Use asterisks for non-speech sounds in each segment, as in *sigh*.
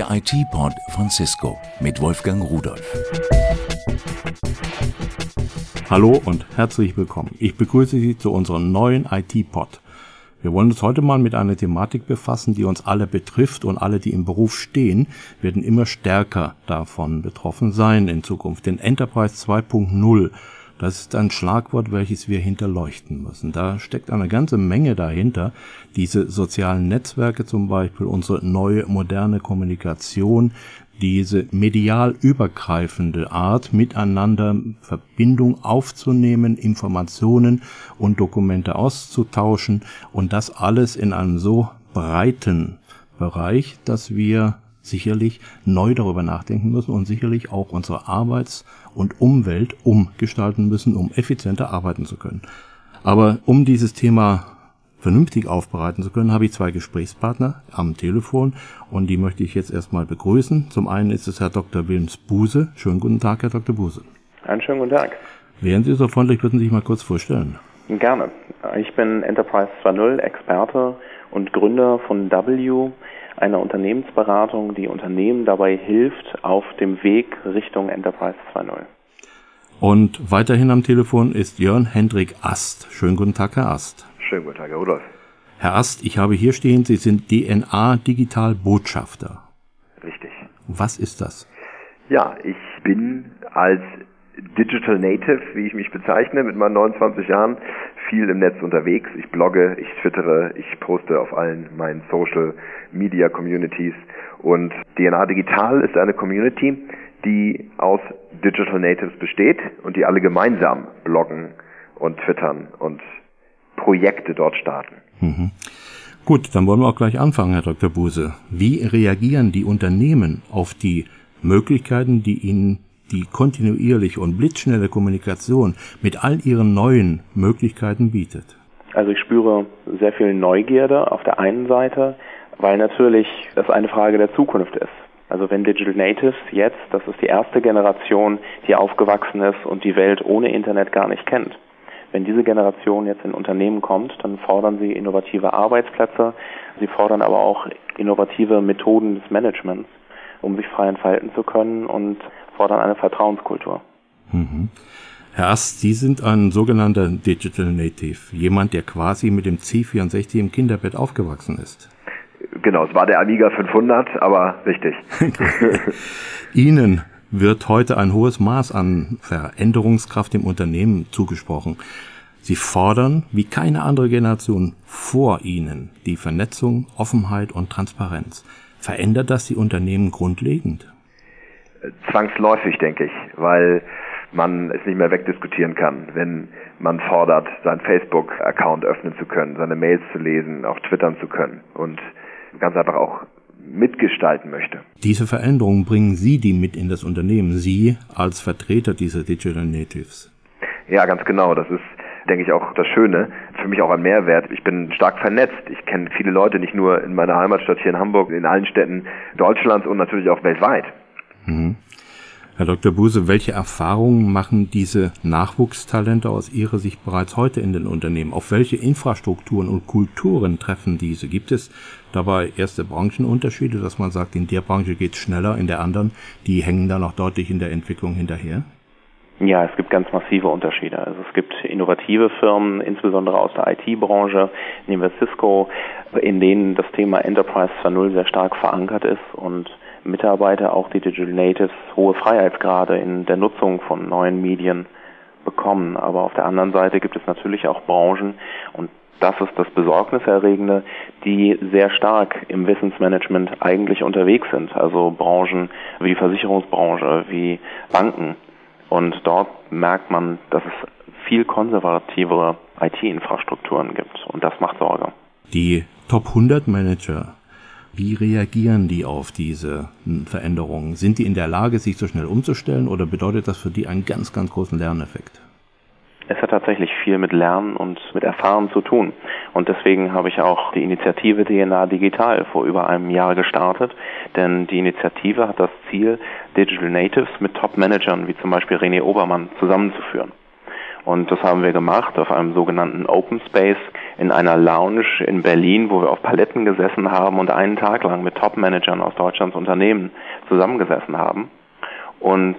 Der IT-Pod von Cisco mit Wolfgang Rudolf. Hallo und herzlich willkommen. Ich begrüße Sie zu unserem neuen IT-Pod. Wir wollen uns heute mal mit einer Thematik befassen, die uns alle betrifft und alle, die im Beruf stehen, werden immer stärker davon betroffen sein in Zukunft. Den Enterprise 2.0 das ist ein Schlagwort, welches wir hinterleuchten müssen. Da steckt eine ganze Menge dahinter. Diese sozialen Netzwerke zum Beispiel, unsere neue moderne Kommunikation, diese medial übergreifende Art, miteinander Verbindung aufzunehmen, Informationen und Dokumente auszutauschen und das alles in einem so breiten Bereich, dass wir sicherlich neu darüber nachdenken müssen und sicherlich auch unsere Arbeits- und Umwelt umgestalten müssen, um effizienter arbeiten zu können. Aber um dieses Thema vernünftig aufbereiten zu können, habe ich zwei Gesprächspartner am Telefon und die möchte ich jetzt erstmal begrüßen. Zum einen ist es Herr Dr. Wilms Buse. Schönen guten Tag, Herr Dr. Buse. Einen schönen guten Tag. Wären Sie so freundlich, würden Sie sich mal kurz vorstellen? Gerne. Ich bin Enterprise 2.0 Experte und Gründer von W, einer Unternehmensberatung, die Unternehmen dabei hilft auf dem Weg Richtung Enterprise 2.0. Und weiterhin am Telefon ist Jörn Hendrik Ast. Schönen guten Tag, Herr Ast. Schönen guten Tag, Herr Rudolf. Herr Ast, ich habe hier stehen, Sie sind DNA Digital Botschafter. Richtig. Was ist das? Ja, ich bin als Digital Native, wie ich mich bezeichne, mit meinen 29 Jahren viel im Netz unterwegs. Ich blogge, ich twittere, ich poste auf allen meinen Social Media Communities und DNA Digital ist eine Community, die aus Digital Natives besteht und die alle gemeinsam bloggen und twittern und Projekte dort starten. Mhm. Gut, dann wollen wir auch gleich anfangen, Herr Dr. Buse. Wie reagieren die Unternehmen auf die Möglichkeiten, die ihnen die kontinuierliche und blitzschnelle Kommunikation mit all ihren neuen Möglichkeiten bietet? Also ich spüre sehr viel Neugierde auf der einen Seite, weil natürlich das eine Frage der Zukunft ist. Also wenn Digital Natives jetzt, das ist die erste Generation, die aufgewachsen ist und die Welt ohne Internet gar nicht kennt. Wenn diese Generation jetzt in Unternehmen kommt, dann fordern sie innovative Arbeitsplätze, sie fordern aber auch innovative Methoden des Managements, um sich frei entfalten zu können und fordern eine Vertrauenskultur. Mhm. Herr Ast, Sie sind ein sogenannter Digital Native, jemand, der quasi mit dem C64 im Kinderbett aufgewachsen ist. Genau, es war der Amiga 500, aber richtig. *laughs* Ihnen wird heute ein hohes Maß an Veränderungskraft im Unternehmen zugesprochen. Sie fordern, wie keine andere Generation vor Ihnen, die Vernetzung, Offenheit und Transparenz. Verändert das die Unternehmen grundlegend? Zwangsläufig, denke ich, weil man es nicht mehr wegdiskutieren kann, wenn man fordert, seinen Facebook-Account öffnen zu können, seine Mails zu lesen, auch twittern zu können und ganz einfach auch mitgestalten möchte. Diese Veränderungen bringen Sie die mit in das Unternehmen, Sie als Vertreter dieser Digital Natives. Ja, ganz genau. Das ist, denke ich, auch das Schöne. Für mich auch ein Mehrwert. Ich bin stark vernetzt. Ich kenne viele Leute, nicht nur in meiner Heimatstadt hier in Hamburg, in allen Städten Deutschlands und natürlich auch weltweit. Mhm. Herr Dr. Buse, welche Erfahrungen machen diese Nachwuchstalente aus Ihrer Sicht bereits heute in den Unternehmen? Auf welche Infrastrukturen und Kulturen treffen diese? Gibt es dabei erste Branchenunterschiede, dass man sagt, in der Branche geht es schneller, in der anderen, die hängen da noch deutlich in der Entwicklung hinterher? Ja, es gibt ganz massive Unterschiede. Also es gibt innovative Firmen, insbesondere aus der IT-Branche, nehmen wir Cisco, in denen das Thema Enterprise 2.0 sehr stark verankert ist und Mitarbeiter, auch die Digital Natives, hohe Freiheitsgrade in der Nutzung von neuen Medien bekommen. Aber auf der anderen Seite gibt es natürlich auch Branchen, und das ist das Besorgniserregende, die sehr stark im Wissensmanagement eigentlich unterwegs sind. Also Branchen wie die Versicherungsbranche, wie Banken. Und dort merkt man, dass es viel konservativere IT-Infrastrukturen gibt. Und das macht Sorge. Die Top 100 Manager wie reagieren die auf diese Veränderungen? Sind die in der Lage, sich so schnell umzustellen oder bedeutet das für die einen ganz, ganz großen Lerneffekt? Es hat tatsächlich viel mit Lernen und mit Erfahren zu tun. Und deswegen habe ich auch die Initiative DNA Digital vor über einem Jahr gestartet. Denn die Initiative hat das Ziel, Digital Natives mit Top-Managern wie zum Beispiel René Obermann zusammenzuführen. Und das haben wir gemacht auf einem sogenannten Open Space in einer Lounge in Berlin, wo wir auf Paletten gesessen haben und einen Tag lang mit Top-Managern aus Deutschlands Unternehmen zusammengesessen haben. Und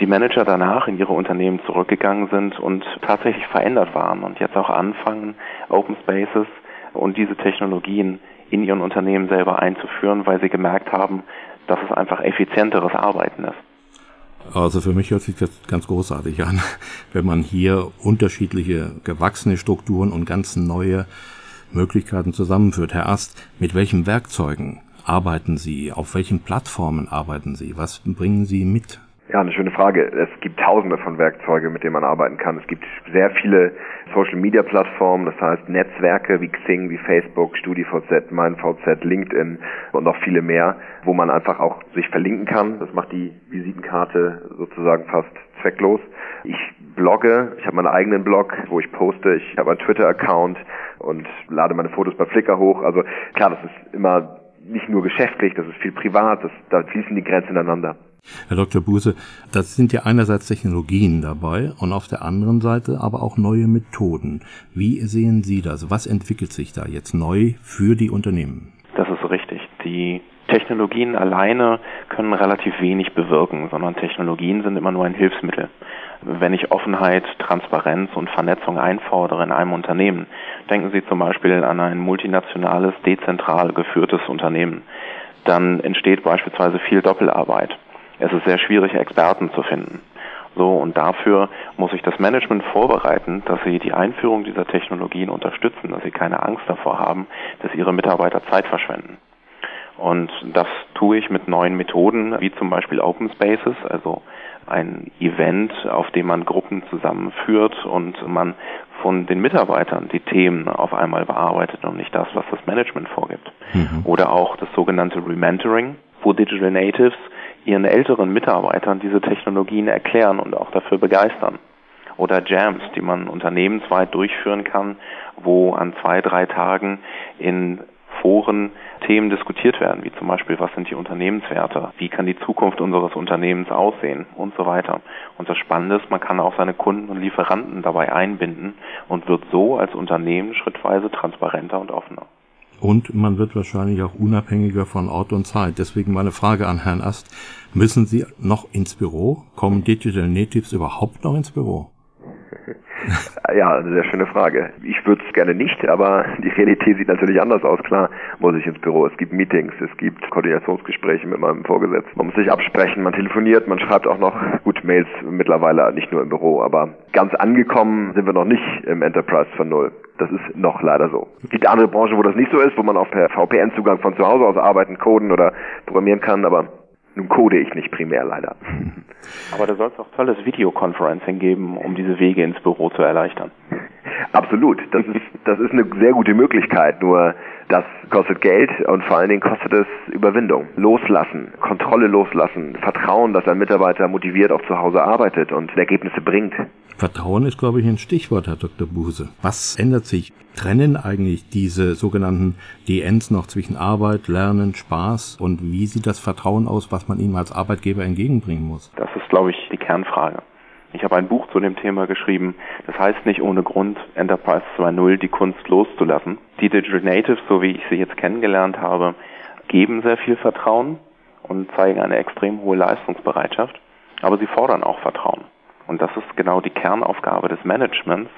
die Manager danach in ihre Unternehmen zurückgegangen sind und tatsächlich verändert waren und jetzt auch anfangen, Open Spaces und diese Technologien in ihren Unternehmen selber einzuführen, weil sie gemerkt haben, dass es einfach effizienteres Arbeiten ist. Also für mich hört sich das ganz großartig an, wenn man hier unterschiedliche gewachsene Strukturen und ganz neue Möglichkeiten zusammenführt. Herr Ast, mit welchen Werkzeugen arbeiten Sie? Auf welchen Plattformen arbeiten Sie? Was bringen Sie mit? Ja, eine schöne Frage. Es gibt tausende von Werkzeugen, mit denen man arbeiten kann. Es gibt sehr viele Social Media Plattformen, das heißt Netzwerke wie Xing, wie Facebook, StudiVZ, MeinVZ, LinkedIn und noch viele mehr, wo man einfach auch sich verlinken kann. Das macht die Visitenkarte sozusagen fast zwecklos. Ich blogge, ich habe meinen eigenen Blog, wo ich poste, ich habe einen Twitter-Account und lade meine Fotos bei Flickr hoch. Also klar, das ist immer nicht nur geschäftlich, das ist viel privat, das, da fließen die Grenzen ineinander. Herr Dr. Buse, das sind ja einerseits Technologien dabei und auf der anderen Seite aber auch neue Methoden. Wie sehen Sie das? Was entwickelt sich da jetzt neu für die Unternehmen? Das ist richtig. Die Technologien alleine können relativ wenig bewirken, sondern Technologien sind immer nur ein Hilfsmittel. Wenn ich Offenheit, Transparenz und Vernetzung einfordere in einem Unternehmen, denken Sie zum Beispiel an ein multinationales, dezentral geführtes Unternehmen, dann entsteht beispielsweise viel Doppelarbeit es ist sehr schwierig, Experten zu finden. So, und dafür muss ich das Management vorbereiten, dass sie die Einführung dieser Technologien unterstützen, dass sie keine Angst davor haben, dass ihre Mitarbeiter Zeit verschwenden. Und das tue ich mit neuen Methoden, wie zum Beispiel Open Spaces, also ein Event, auf dem man Gruppen zusammenführt und man von den Mitarbeitern die Themen auf einmal bearbeitet und nicht das, was das Management vorgibt. Mhm. Oder auch das sogenannte Rementoring, wo Digital Natives ihren älteren Mitarbeitern diese Technologien erklären und auch dafür begeistern. Oder Jams, die man unternehmensweit durchführen kann, wo an zwei, drei Tagen in Foren Themen diskutiert werden, wie zum Beispiel, was sind die Unternehmenswerte, wie kann die Zukunft unseres Unternehmens aussehen und so weiter. Und das Spannende ist, man kann auch seine Kunden und Lieferanten dabei einbinden und wird so als Unternehmen schrittweise transparenter und offener. Und man wird wahrscheinlich auch unabhängiger von Ort und Zeit. Deswegen meine Frage an Herrn Ast. Müssen Sie noch ins Büro? Kommen Digital Natives überhaupt noch ins Büro? Ja, eine sehr schöne Frage. Ich würde es gerne nicht, aber die Realität sieht natürlich anders aus. Klar muss ich ins Büro. Es gibt Meetings, es gibt Koordinationsgespräche mit meinem Vorgesetzten. Man muss sich absprechen, man telefoniert, man schreibt auch noch gut Mails mittlerweile nicht nur im Büro, aber ganz angekommen sind wir noch nicht im Enterprise von Null. Das ist noch leider so. Es gibt andere Branchen, wo das nicht so ist, wo man auch per VPN-Zugang von zu Hause aus arbeiten, coden oder programmieren kann, aber nun code ich nicht primär leider. *laughs* Aber da soll es auch tolles Videoconferencing geben, um diese Wege ins Büro zu erleichtern. Absolut. Das ist, das ist eine sehr gute Möglichkeit. Nur das kostet Geld und vor allen Dingen kostet es Überwindung. Loslassen, Kontrolle loslassen, Vertrauen, dass ein Mitarbeiter motiviert auch zu Hause arbeitet und Ergebnisse bringt. Vertrauen ist, glaube ich, ein Stichwort, Herr Dr. Buse. Was ändert sich? Trennen eigentlich diese sogenannten DNs noch zwischen Arbeit, Lernen, Spaß und wie sieht das Vertrauen aus, was man ihm als Arbeitgeber entgegenbringen muss? Das ist, glaube ich, die Kernfrage. Ich habe ein Buch zu dem Thema geschrieben. Das heißt nicht ohne Grund Enterprise 2.0 die Kunst loszulassen. Die Digital Natives, so wie ich sie jetzt kennengelernt habe, geben sehr viel Vertrauen und zeigen eine extrem hohe Leistungsbereitschaft, aber sie fordern auch Vertrauen. Und das ist genau die Kernaufgabe des Managements,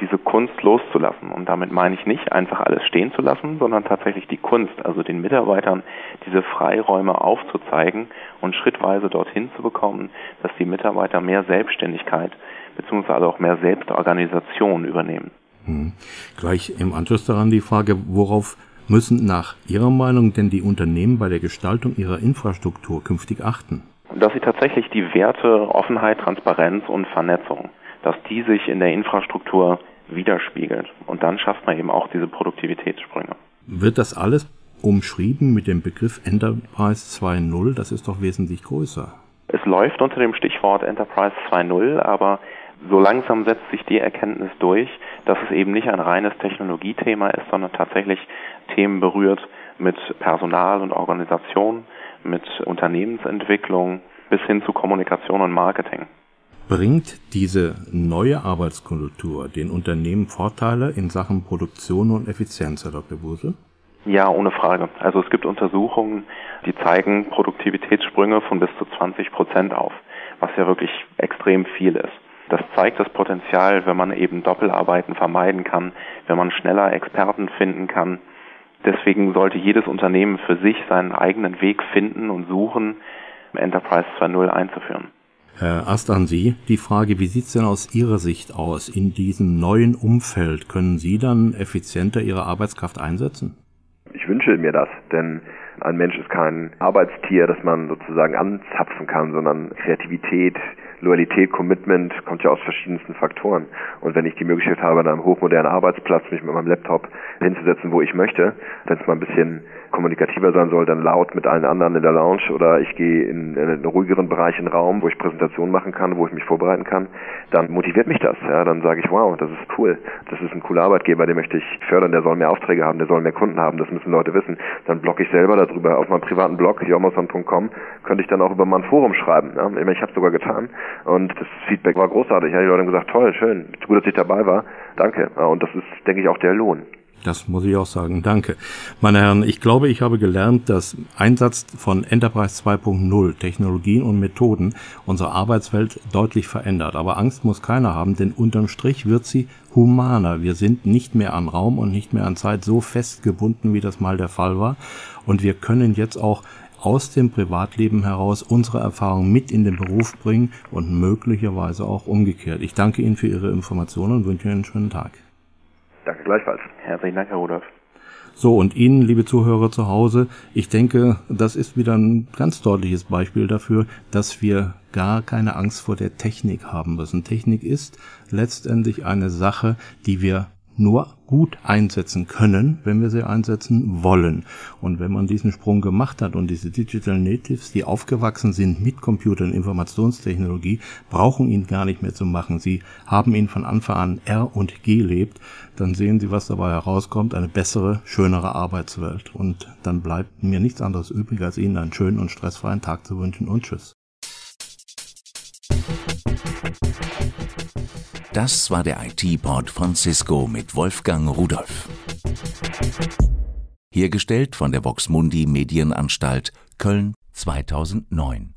diese Kunst loszulassen. Und damit meine ich nicht einfach alles stehen zu lassen, sondern tatsächlich die Kunst, also den Mitarbeitern diese Freiräume aufzuzeigen und schrittweise dorthin zu bekommen, dass die Mitarbeiter mehr Selbstständigkeit beziehungsweise auch mehr Selbstorganisation übernehmen. Hm. Gleich im Anschluss daran die Frage, worauf müssen nach Ihrer Meinung denn die Unternehmen bei der Gestaltung ihrer Infrastruktur künftig achten? Dass sie tatsächlich die Werte Offenheit, Transparenz und Vernetzung dass die sich in der Infrastruktur widerspiegelt. Und dann schafft man eben auch diese Produktivitätssprünge. Wird das alles umschrieben mit dem Begriff Enterprise 2.0? Das ist doch wesentlich größer. Es läuft unter dem Stichwort Enterprise 2.0, aber so langsam setzt sich die Erkenntnis durch, dass es eben nicht ein reines Technologiethema ist, sondern tatsächlich Themen berührt mit Personal und Organisation, mit Unternehmensentwicklung bis hin zu Kommunikation und Marketing. Bringt diese neue Arbeitskultur den Unternehmen Vorteile in Sachen Produktion und Effizienz, Herr Dr. Buse? Ja, ohne Frage. Also es gibt Untersuchungen, die zeigen Produktivitätssprünge von bis zu 20 Prozent auf, was ja wirklich extrem viel ist. Das zeigt das Potenzial, wenn man eben Doppelarbeiten vermeiden kann, wenn man schneller Experten finden kann. Deswegen sollte jedes Unternehmen für sich seinen eigenen Weg finden und suchen, Enterprise 2.0 einzuführen. Herr Ast an Sie die Frage, wie sieht es denn aus Ihrer Sicht aus? In diesem neuen Umfeld können Sie dann effizienter Ihre Arbeitskraft einsetzen? Ich wünsche mir das, denn ein Mensch ist kein Arbeitstier, das man sozusagen anzapfen kann, sondern Kreativität, Loyalität, Commitment kommt ja aus verschiedensten Faktoren. Und wenn ich die Möglichkeit habe, an einem hochmodernen Arbeitsplatz mich mit meinem Laptop hinzusetzen, wo ich möchte, wenn es mal ein bisschen kommunikativer sein soll, dann laut mit allen anderen in der Lounge oder ich gehe in, einen ruhigeren Bereich in den Raum, wo ich Präsentationen machen kann, wo ich mich vorbereiten kann, dann motiviert mich das. Ja, dann sage ich, wow, das ist cool. Das ist ein cooler Arbeitgeber, den möchte ich fördern, der soll mehr Aufträge haben, der soll mehr Kunden haben, das müssen Leute wissen. Dann blogge ich selber darüber auf meinem privaten Blog, jomason.com, könnte ich dann auch über mein Forum schreiben. Ja? Ich habe es sogar getan und das Feedback war großartig. Ja, die Leute haben gesagt, toll, schön, gut, dass ich dabei war, danke. Und das ist, denke ich, auch der Lohn. Das muss ich auch sagen. Danke. Meine Herren, ich glaube, ich habe gelernt, dass Einsatz von Enterprise 2.0 Technologien und Methoden unsere Arbeitswelt deutlich verändert. Aber Angst muss keiner haben, denn unterm Strich wird sie humaner. Wir sind nicht mehr an Raum und nicht mehr an Zeit so festgebunden, wie das mal der Fall war. Und wir können jetzt auch aus dem Privatleben heraus unsere Erfahrungen mit in den Beruf bringen und möglicherweise auch umgekehrt. Ich danke Ihnen für Ihre Informationen und wünsche Ihnen einen schönen Tag. Danke gleichfalls. Herzlichen Dank, Herr Rudolf. So, und Ihnen, liebe Zuhörer zu Hause, ich denke, das ist wieder ein ganz deutliches Beispiel dafür, dass wir gar keine Angst vor der Technik haben müssen. Technik ist letztendlich eine Sache, die wir nur gut einsetzen können, wenn wir sie einsetzen wollen. Und wenn man diesen Sprung gemacht hat und diese Digital Natives, die aufgewachsen sind mit Computer- und Informationstechnologie, brauchen ihn gar nicht mehr zu machen. Sie haben ihn von Anfang an R und G lebt, dann sehen Sie, was dabei herauskommt, eine bessere, schönere Arbeitswelt. Und dann bleibt mir nichts anderes übrig, als Ihnen einen schönen und stressfreien Tag zu wünschen und tschüss. Das war der IT-Pod von Cisco mit Wolfgang Rudolf. Hergestellt von der Voxmundi Medienanstalt Köln 2009.